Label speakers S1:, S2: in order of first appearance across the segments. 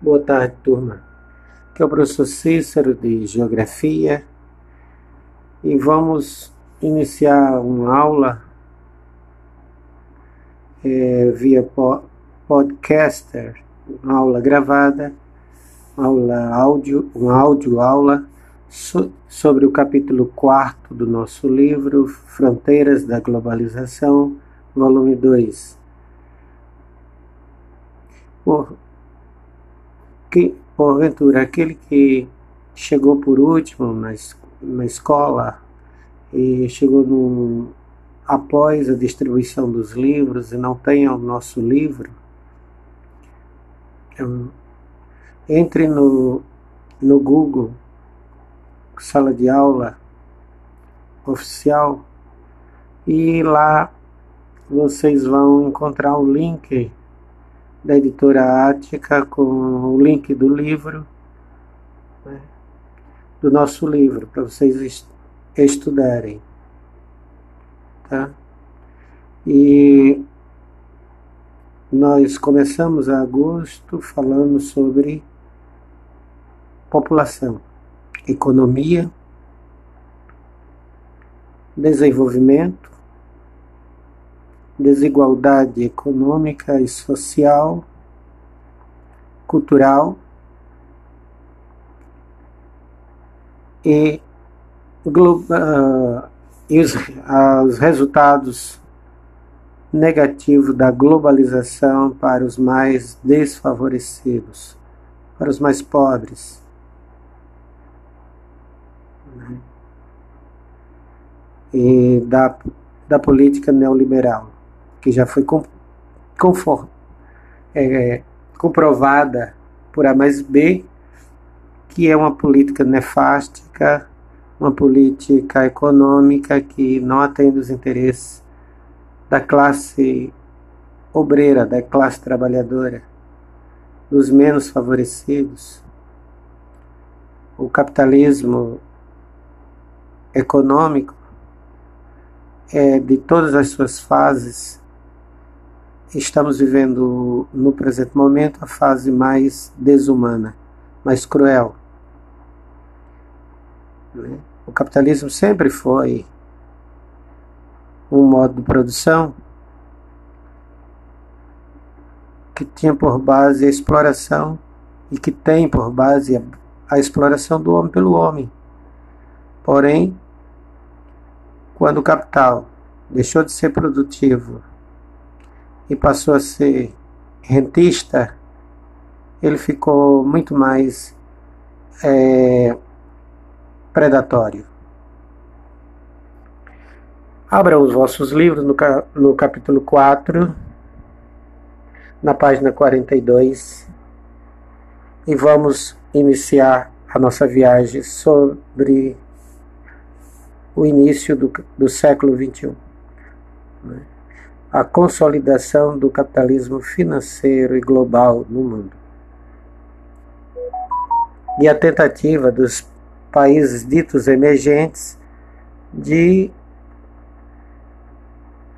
S1: Boa tarde, turma. Aqui é o professor Cícero de Geografia e vamos iniciar uma aula é, via po podcaster, uma aula gravada, aula áudio, uma áudio aula so sobre o capítulo 4 do nosso livro Fronteiras da Globalização, volume 2. Por que, porventura, aquele que chegou por último na, na escola e chegou no, após a distribuição dos livros e não tenha o nosso livro, entre no, no Google, sala de aula oficial, e lá vocês vão encontrar o link da editora Ática com o link do livro, né, do nosso livro, para vocês estudarem. Tá? E nós começamos a agosto falando sobre população, economia, desenvolvimento, desigualdade econômica e social, cultural e, uh, e os, uh, os resultados negativos da globalização para os mais desfavorecidos, para os mais pobres. E da, da política neoliberal que já foi com, é, comprovada por A mais B, que é uma política nefástica, uma política econômica que não atende os interesses da classe obreira, da classe trabalhadora, dos menos favorecidos. O capitalismo econômico é de todas as suas fases estamos vivendo no presente momento a fase mais desumana, mais cruel. Né? O capitalismo sempre foi um modo de produção que tinha por base a exploração e que tem por base a, a exploração do homem pelo homem. Porém, quando o capital deixou de ser produtivo e passou a ser rentista, ele ficou muito mais é, predatório. Abra os vossos livros no, no capítulo 4, na página 42, e vamos iniciar a nossa viagem sobre o início do, do século XXI a consolidação do capitalismo financeiro e global no mundo. E a tentativa dos países ditos emergentes de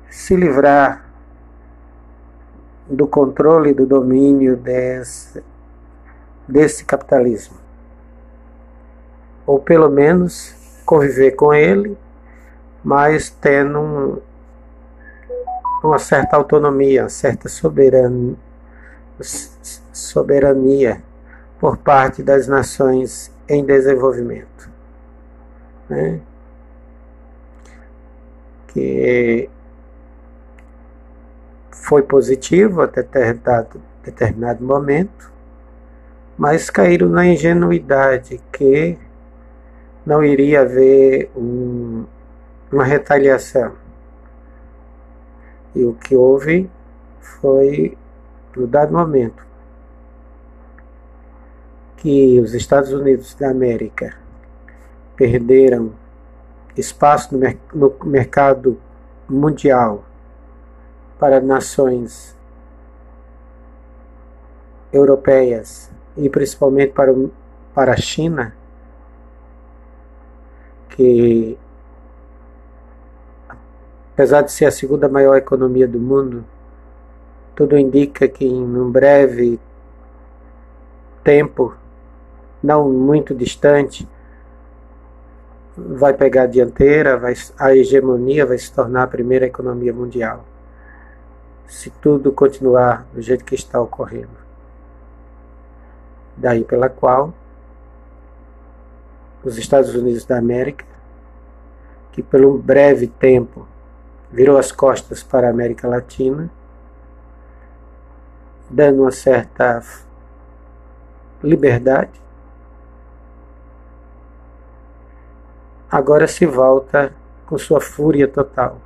S1: se livrar do controle e do domínio desse, desse capitalismo. Ou pelo menos conviver com ele, mas tendo um, uma certa autonomia, uma certa soberania, soberania por parte das nações em desenvolvimento. Né? Que foi positivo até determinado, determinado momento, mas caíram na ingenuidade que não iria haver um, uma retaliação e o que houve foi, no dado momento, que os Estados Unidos da América perderam espaço no, mer no mercado mundial para nações europeias e principalmente para, para a China, que Apesar de ser a segunda maior economia do mundo, tudo indica que em um breve tempo não muito distante, vai pegar a dianteira, vai, a hegemonia vai se tornar a primeira economia mundial. Se tudo continuar do jeito que está ocorrendo. Daí pela qual os Estados Unidos da América, que por um breve tempo virou as costas para a América Latina, dando uma certa liberdade, agora se volta com sua fúria total.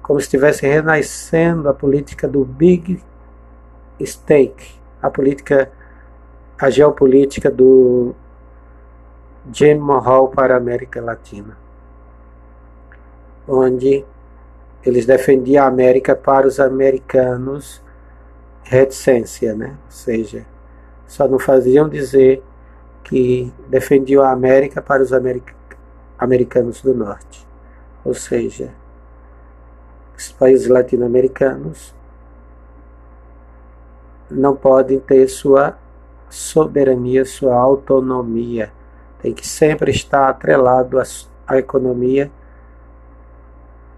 S1: Como se estivesse renascendo a política do Big Stake, a política, a geopolítica do Jim Morrell para a América Latina, onde eles defendiam a América para os americanos reticência, né? ou seja, só não faziam dizer que defendiam a América para os americ americanos do Norte, ou seja, os países latino-americanos não podem ter sua soberania, sua autonomia, tem que sempre estar atrelado à economia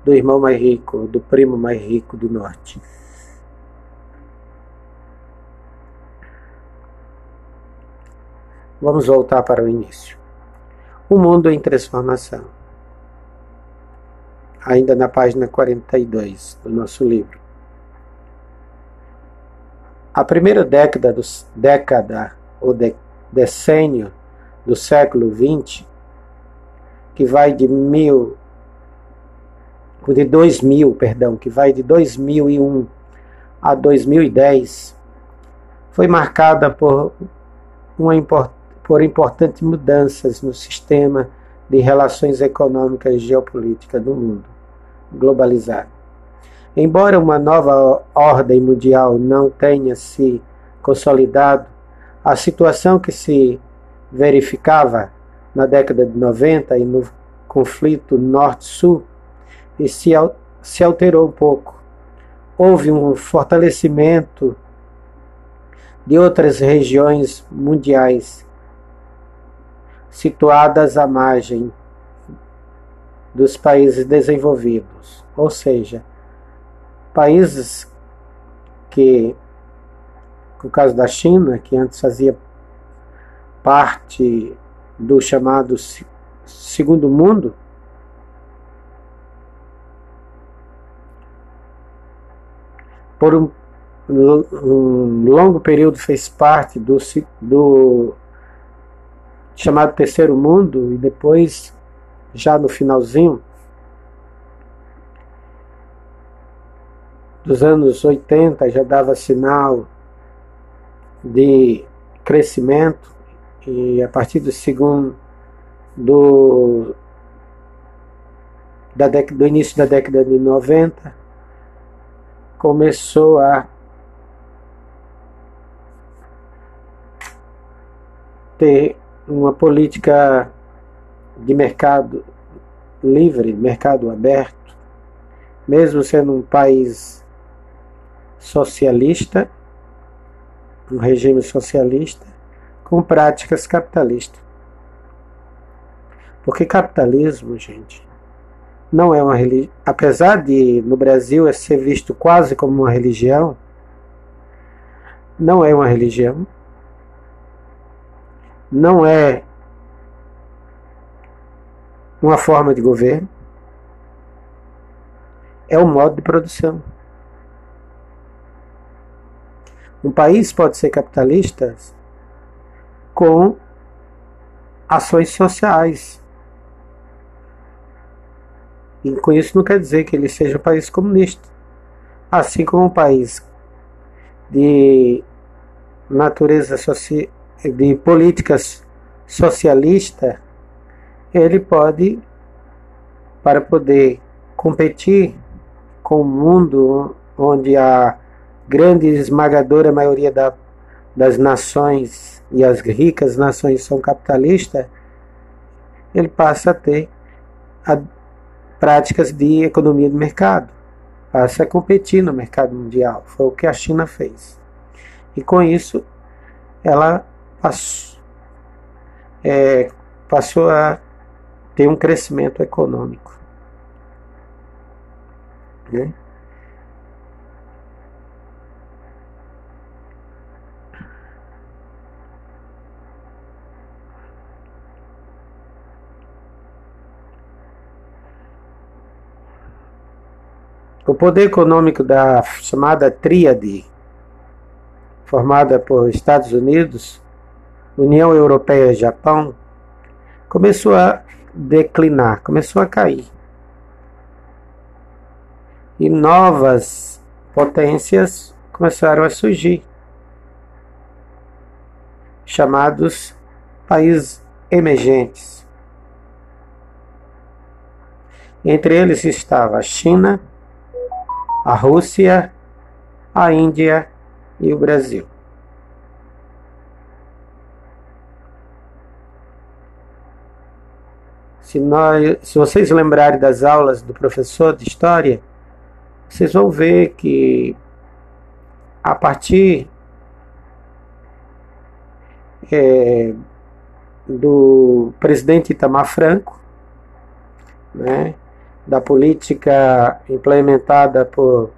S1: do irmão mais rico, do primo mais rico do Norte. Vamos voltar para o início. O mundo em transformação. Ainda na página 42 do nosso livro. A primeira década, do, década ou de, decênio do século XX, que vai de mil, de 2000, perdão, que vai de 2001 a 2010, foi marcada por uma por importantes mudanças no sistema de relações econômicas e geopolíticas do mundo globalizado. Embora uma nova ordem mundial não tenha se consolidado, a situação que se verificava na década de 90 e no conflito Norte-Sul se, se alterou um pouco. Houve um fortalecimento de outras regiões mundiais situadas à margem dos países desenvolvidos, ou seja, países que, no caso da China, que antes fazia parte do chamado segundo mundo, por um, um longo período fez parte do, do chamado Terceiro Mundo, e depois, já no finalzinho dos anos 80, já dava sinal de crescimento, e a partir do segundo do, da do início da década de 90 começou a ter uma política de mercado livre, mercado aberto, mesmo sendo um país socialista, um regime socialista, com práticas capitalistas. Porque capitalismo, gente, não é uma religião. Apesar de no Brasil é ser visto quase como uma religião, não é uma religião não é uma forma de governo, é um modo de produção. Um país pode ser capitalista com ações sociais. E com isso não quer dizer que ele seja um país comunista. Assim como um país de natureza social de políticas socialista, ele pode, para poder competir com o mundo onde a grande esmagadora maioria da, das nações e as ricas nações são capitalistas, ele passa a ter a, práticas de economia de mercado, passa a competir no mercado mundial. Foi o que a China fez. E com isso ela passou, é, passou a ter um crescimento econômico. Né? O poder econômico da chamada Tríade, formada por Estados Unidos, União Europeia e Japão, começou a declinar, começou a cair. E novas potências começaram a surgir, chamados países emergentes. Entre eles estava a China, a Rússia, a Índia e o Brasil. Se, nós, se vocês lembrarem das aulas do professor de História, vocês vão ver que a partir é, do presidente Itamar Franco, né, da política implementada por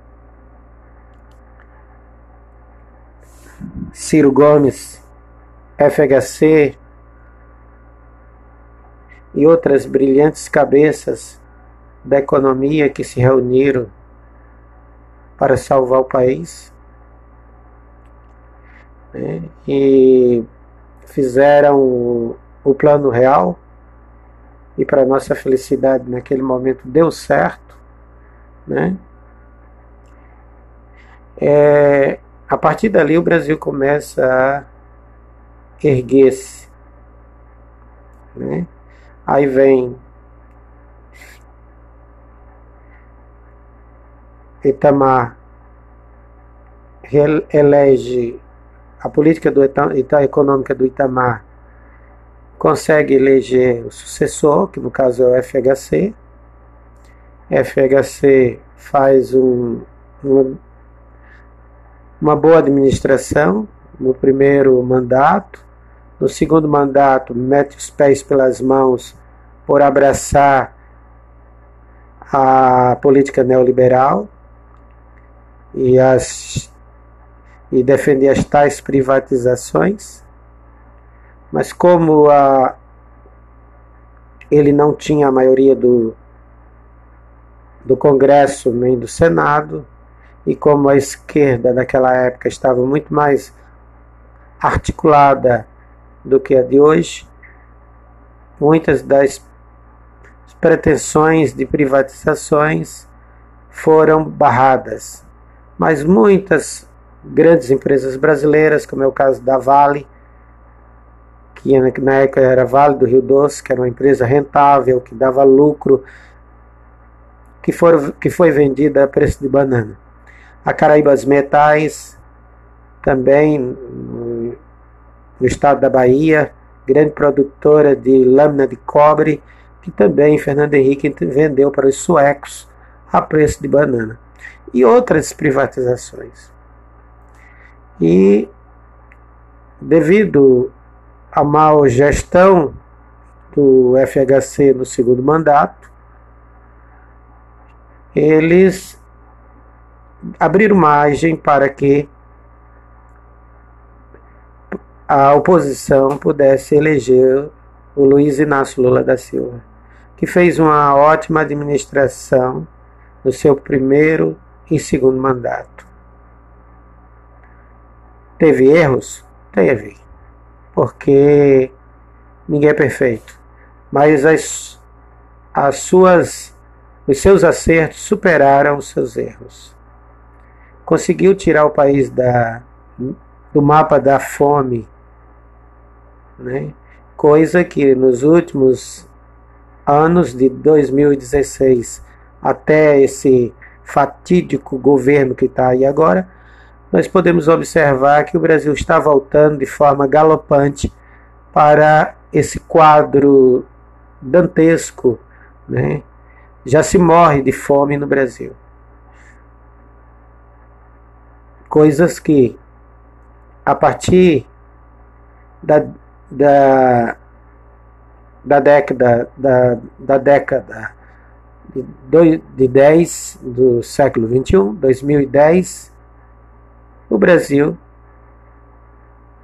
S1: Ciro Gomes, FHC e outras brilhantes cabeças da economia que se reuniram para salvar o país né, e fizeram o plano real e para nossa felicidade naquele momento deu certo, né? É, a partir dali o Brasil começa a erguer-se, né? Aí vem Itamar elege a política do Itam, econômica do Itamar consegue eleger o sucessor, que no caso é o FHC. FHC faz um, uma, uma boa administração no primeiro mandato. No segundo mandato, mete os pés pelas mãos por abraçar a política neoliberal e, as, e defender as tais privatizações. Mas como a, ele não tinha a maioria do, do Congresso nem do Senado, e como a esquerda naquela época estava muito mais articulada do que a de hoje, muitas das pretensões de privatizações foram barradas. Mas muitas grandes empresas brasileiras, como é o caso da Vale, que na época era Vale do Rio Doce, que era uma empresa rentável, que dava lucro, que, for, que foi vendida a preço de banana. A Caraíbas Metais, também no estado da Bahia, grande produtora de lâmina de cobre, que também Fernando Henrique vendeu para os suecos a preço de banana. E outras privatizações. E devido a mal gestão do FHC no segundo mandato, eles abriram margem para que a oposição pudesse eleger o Luiz Inácio Lula da Silva, que fez uma ótima administração no seu primeiro e segundo mandato. Teve erros? Teve porque ninguém é perfeito. Mas as, as suas, os seus acertos superaram os seus erros. Conseguiu tirar o país da, do mapa da fome, né? coisa que nos últimos anos de 2016 até esse fatídico governo que está aí agora, nós podemos observar que o Brasil está voltando de forma galopante para esse quadro dantesco, né? Já se morre de fome no Brasil. Coisas que, a partir da, da, da década da, da década de, de 10 do século 21, 2010, o Brasil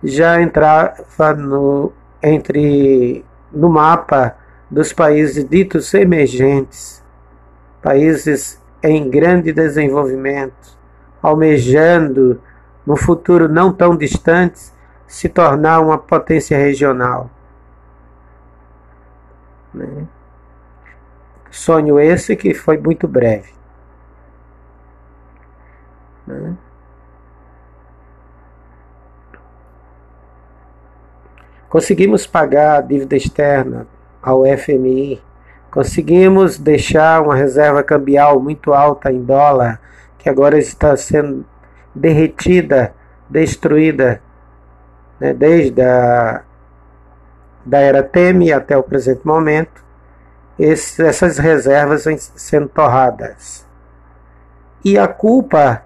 S1: já entrava no, entre, no mapa dos países ditos emergentes, países em grande desenvolvimento, almejando no futuro não tão distante se tornar uma potência regional. Né? Sonho esse que foi muito breve. Né? Conseguimos pagar a dívida externa ao FMI, conseguimos deixar uma reserva cambial muito alta em dólar, que agora está sendo derretida, destruída, né, desde a da era Temer até o presente momento, esse, essas reservas vêm sendo torradas. E a culpa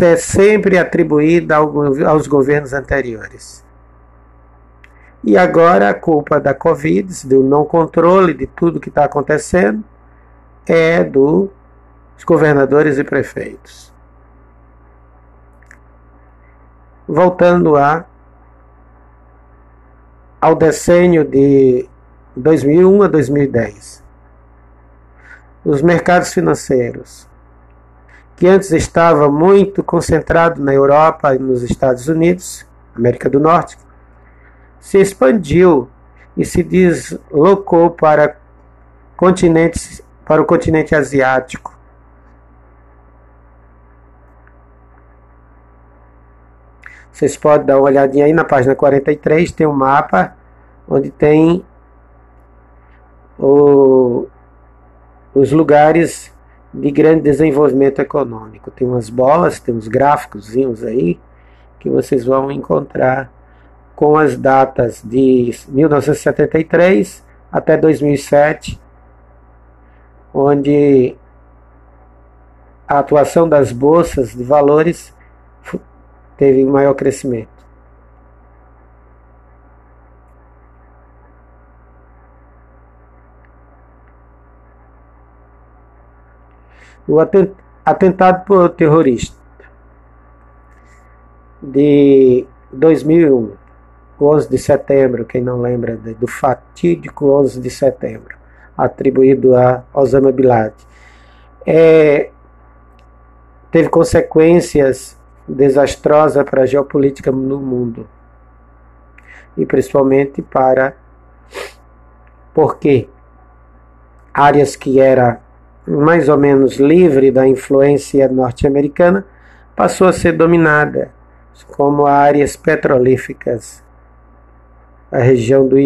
S1: é sempre atribuída aos governos anteriores. E agora a culpa da Covid, do não controle de tudo que está acontecendo, é dos governadores e prefeitos. Voltando a, ao decênio de 2001 a 2010. Os mercados financeiros, que antes estava muito concentrado na Europa e nos Estados Unidos, América do Norte, se expandiu e se deslocou para continentes para o continente asiático. Vocês podem dar uma olhadinha aí na página 43, tem um mapa onde tem o, os lugares de grande desenvolvimento econômico. Tem umas bolas, tem uns gráficos aí que vocês vão encontrar com as datas de 1973 até 2007, onde a atuação das bolsas de valores teve maior crescimento. O atentado por terrorista de 2001 11 de setembro, quem não lembra do fatídico 11 de setembro, atribuído a Osama Bin Laden, é, teve consequências desastrosas para a geopolítica no mundo. E principalmente para porque áreas que era mais ou menos livre da influência norte-americana passou a ser dominada como áreas petrolíferas a região do,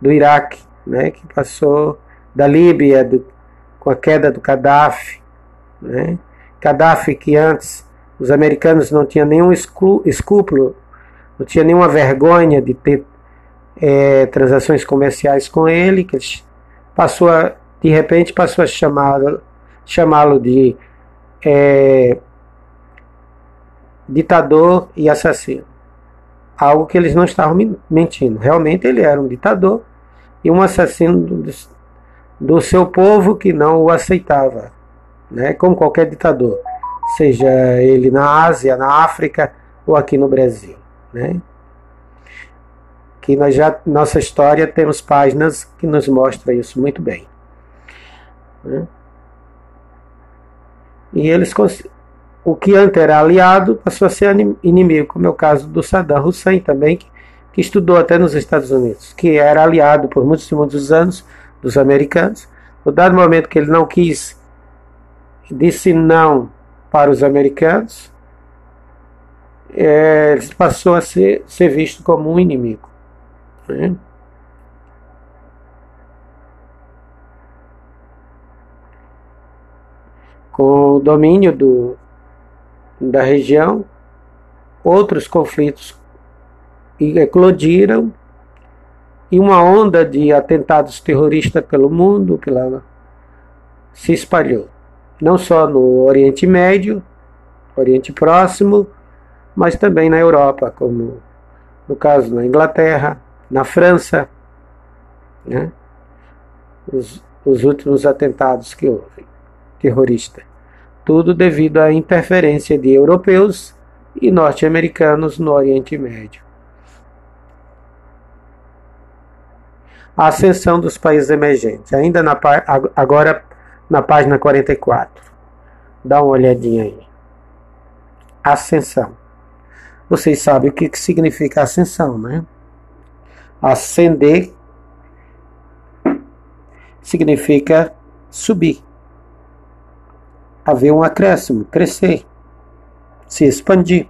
S1: do Iraque, né, que passou da Líbia do, com a queda do Gaddafi. Né? Gaddafi que antes os americanos não tinham nenhum escrúpulo, não tinha nenhuma vergonha de ter é, transações comerciais com ele, que passou a, de repente passou a chamá-lo chamá de é, ditador e assassino algo que eles não estavam mentindo. Realmente ele era um ditador e um assassino do, do seu povo que não o aceitava, né? como qualquer ditador, seja ele na Ásia, na África ou aqui no Brasil. Né? Que nós já, nossa história, temos páginas que nos mostram isso muito bem. Né? E eles o que antes era aliado passou a ser inimigo, como é o caso do Saddam Hussein também, que, que estudou até nos Estados Unidos, que era aliado por muitos e muitos anos dos americanos. No dado momento que ele não quis, disse não para os americanos, é, ele passou a ser, ser visto como um inimigo. Né? Com o domínio do, da região, outros conflitos eclodiram e uma onda de atentados terroristas pelo mundo pela, se espalhou. Não só no Oriente Médio, Oriente Próximo, mas também na Europa, como no caso na Inglaterra, na França, né? os, os últimos atentados que houve, terrorista. Tudo devido à interferência de europeus e norte-americanos no Oriente Médio. A ascensão dos países emergentes, ainda na, agora na página 44. Dá uma olhadinha aí. Ascensão. Vocês sabem o que significa ascensão, né? Ascender significa subir, haver um acréscimo, crescer, se expandir.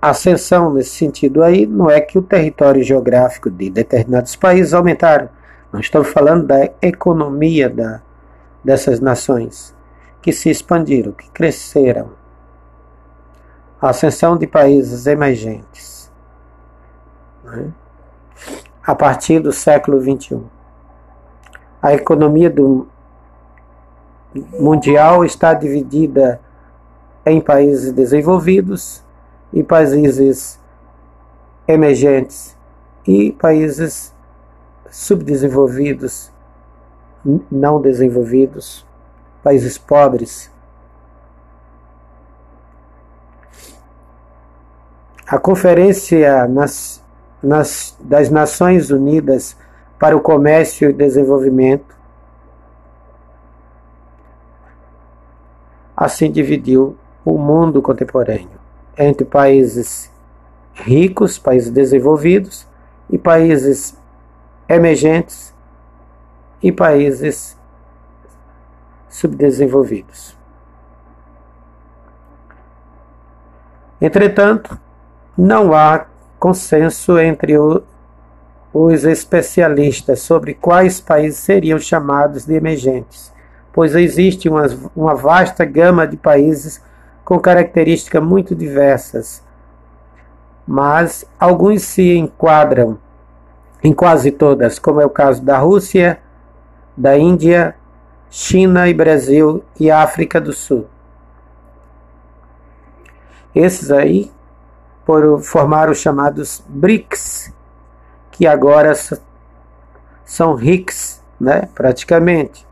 S1: Ascensão nesse sentido aí não é que o território geográfico de determinados países aumentaram. Nós estamos falando da economia da, dessas nações que se expandiram, que cresceram. A ascensão de países emergentes. Né? A partir do século XXI. A economia do mundial está dividida em países desenvolvidos e países emergentes e países subdesenvolvidos, não desenvolvidos, países pobres. A Conferência nas, nas, das Nações Unidas para o Comércio e Desenvolvimento assim dividiu o mundo contemporâneo entre países ricos, países desenvolvidos e países emergentes e países subdesenvolvidos. Entretanto, não há consenso entre o, os especialistas sobre quais países seriam chamados de emergentes, pois existe uma, uma vasta gama de países com características muito diversas, mas alguns se enquadram em quase todas, como é o caso da Rússia, da Índia, China e Brasil e África do Sul. Esses aí por formar os chamados BRICS, que agora são RICS, né, praticamente.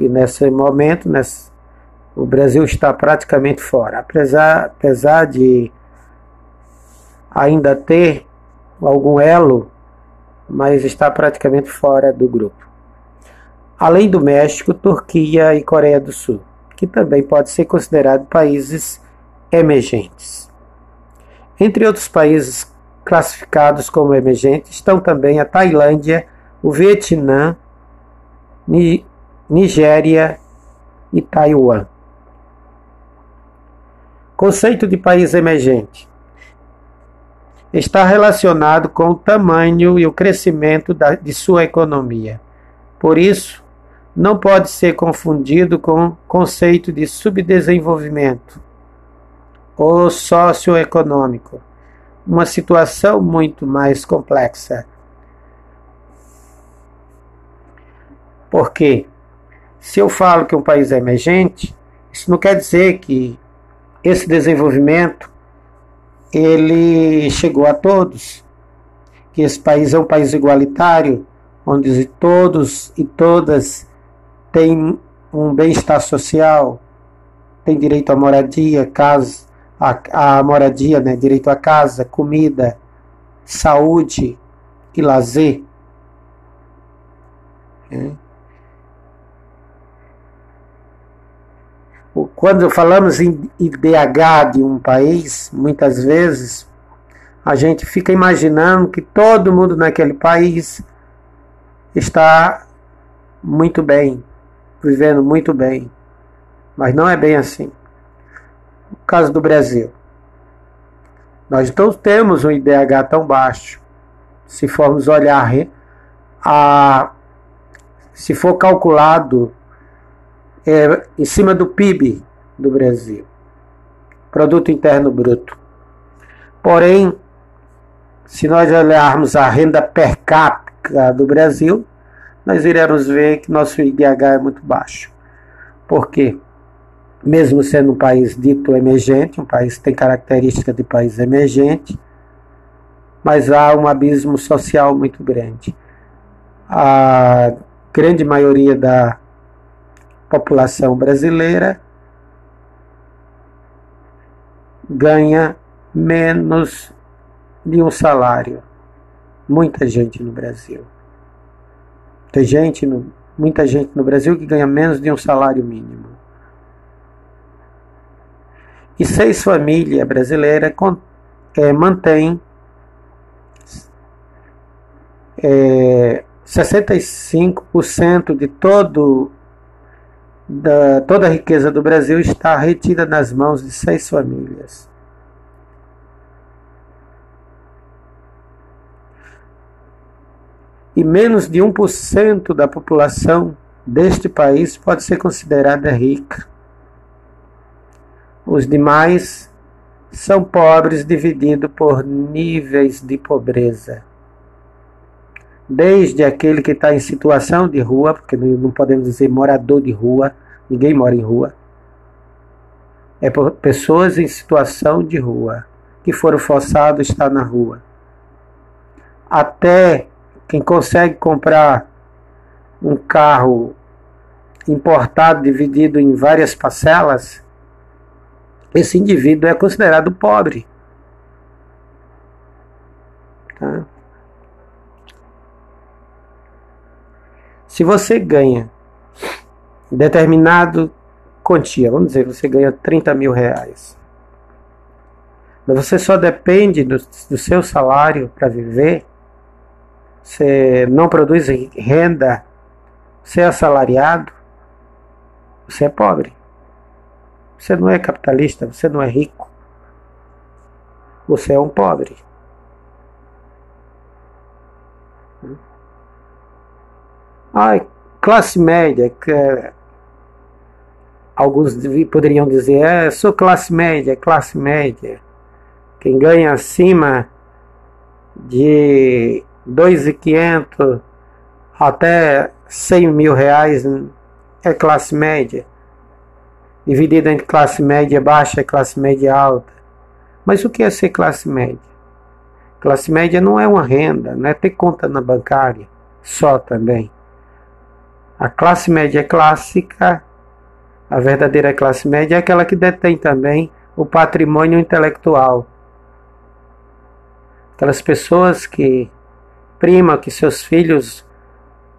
S1: E nesse momento, nesse, o Brasil está praticamente fora, apesar, apesar de ainda ter algum elo, mas está praticamente fora do grupo além do México, Turquia e Coreia do Sul, que também pode ser considerado países emergentes. Entre outros países classificados como emergentes estão também a Tailândia, o Vietnã, Nigéria e Taiwan. Conceito de país emergente está relacionado com o tamanho e o crescimento da, de sua economia. Por isso, não pode ser confundido com o conceito de subdesenvolvimento ou socioeconômico, uma situação muito mais complexa. Porque se eu falo que um país é emergente, isso não quer dizer que esse desenvolvimento ele chegou a todos, que esse país é um país igualitário, onde todos e todas tem um bem-estar social, tem direito à moradia, casa, a moradia, né? direito à casa, comida, saúde e lazer. Né? Quando falamos em IDH de um país, muitas vezes a gente fica imaginando que todo mundo naquele país está muito bem, vivendo muito bem. Mas não é bem assim. O caso do Brasil. Nós não temos um IDH tão baixo. Se formos olhar a se for calculado é, em cima do PIB do Brasil, produto interno bruto. Porém, se nós olharmos a renda per capita do Brasil, nós iremos ver que nosso IDH é muito baixo. Por quê? mesmo sendo um país dito emergente, um país que tem característica de país emergente, mas há um abismo social muito grande. A grande maioria da população brasileira ganha menos de um salário. Muita gente no Brasil. Tem gente, no, muita gente no Brasil que ganha menos de um salário mínimo. E seis famílias brasileiras é, mantêm é, 65% de todo da, toda a riqueza do Brasil está retida nas mãos de seis famílias. E menos de 1% da população deste país pode ser considerada rica. Os demais são pobres divididos por níveis de pobreza desde aquele que está em situação de rua, porque não podemos dizer morador de rua, ninguém mora em rua. É por pessoas em situação de rua, que foram forçados a estar na rua. Até quem consegue comprar um carro importado, dividido em várias parcelas, esse indivíduo é considerado pobre. Tá? Se você ganha determinado quantia, vamos dizer, você ganha 30 mil reais, mas você só depende do, do seu salário para viver, você não produz renda, você é assalariado, você é pobre. Você não é capitalista, você não é rico. Você é um pobre. Ai, classe média, que é, alguns poderiam dizer, é, sou classe média, classe média. Quem ganha acima de 2.500 até 100 mil reais é classe média. Dividida entre classe média baixa e classe média alta. Mas o que é ser classe média? Classe média não é uma renda, não é ter conta na bancária só também. A classe média clássica, a verdadeira classe média, é aquela que detém também o patrimônio intelectual. Aquelas pessoas que primam que seus filhos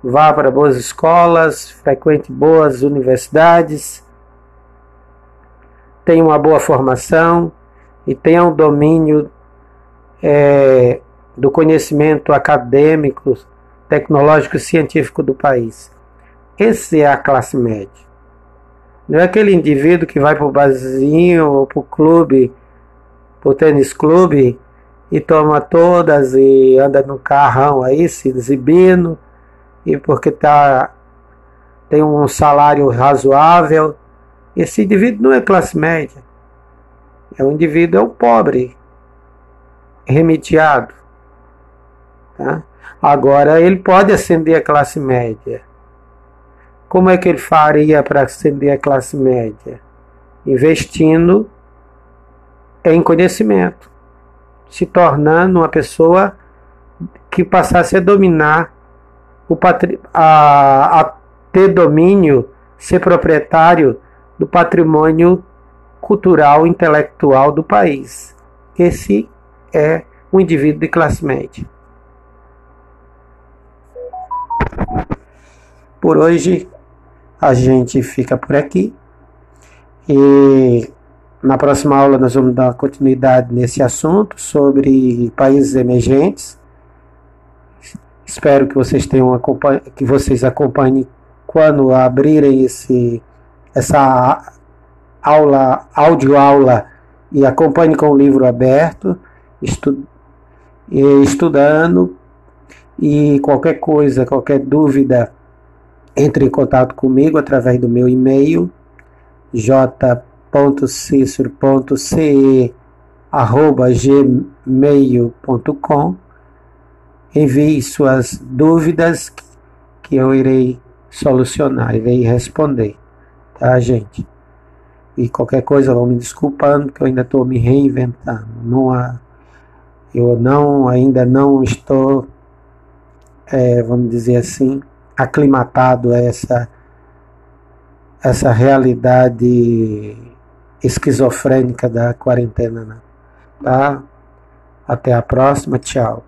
S1: vá para boas escolas, frequente boas universidades, tenham uma boa formação e tenham domínio é, do conhecimento acadêmico, tecnológico e científico do país. Esse é a classe média. Não é aquele indivíduo que vai para o barzinho ou para o clube, para o tênis clube e toma todas e anda no carrão aí se exibindo e porque tá, tem um salário razoável. Esse indivíduo não é classe média. É um indivíduo é um pobre, remediado. Tá? Agora ele pode ascender a classe média como é que ele faria para ascender a classe média? Investindo em conhecimento, se tornando uma pessoa que passasse a dominar o a, a ter domínio, ser proprietário do patrimônio cultural intelectual do país. Esse é um indivíduo de classe média. Por hoje a gente fica por aqui. E na próxima aula nós vamos dar continuidade nesse assunto sobre países emergentes. Espero que vocês tenham que vocês acompanhem quando abrirem esse essa aula, áudio aula e acompanhe com o livro aberto, estu, estudando e qualquer coisa, qualquer dúvida entre em contato comigo através do meu e-mail j.cicero.ce@gmail.com. Envie suas dúvidas que eu irei solucionar, irei responder, tá, gente? e qualquer coisa vão me desculpando que eu ainda estou me reinventando. Não há, eu não ainda não estou, é, vamos dizer assim, aclimatado a essa essa realidade esquizofrênica da quarentena, né? tá? Até a próxima, tchau.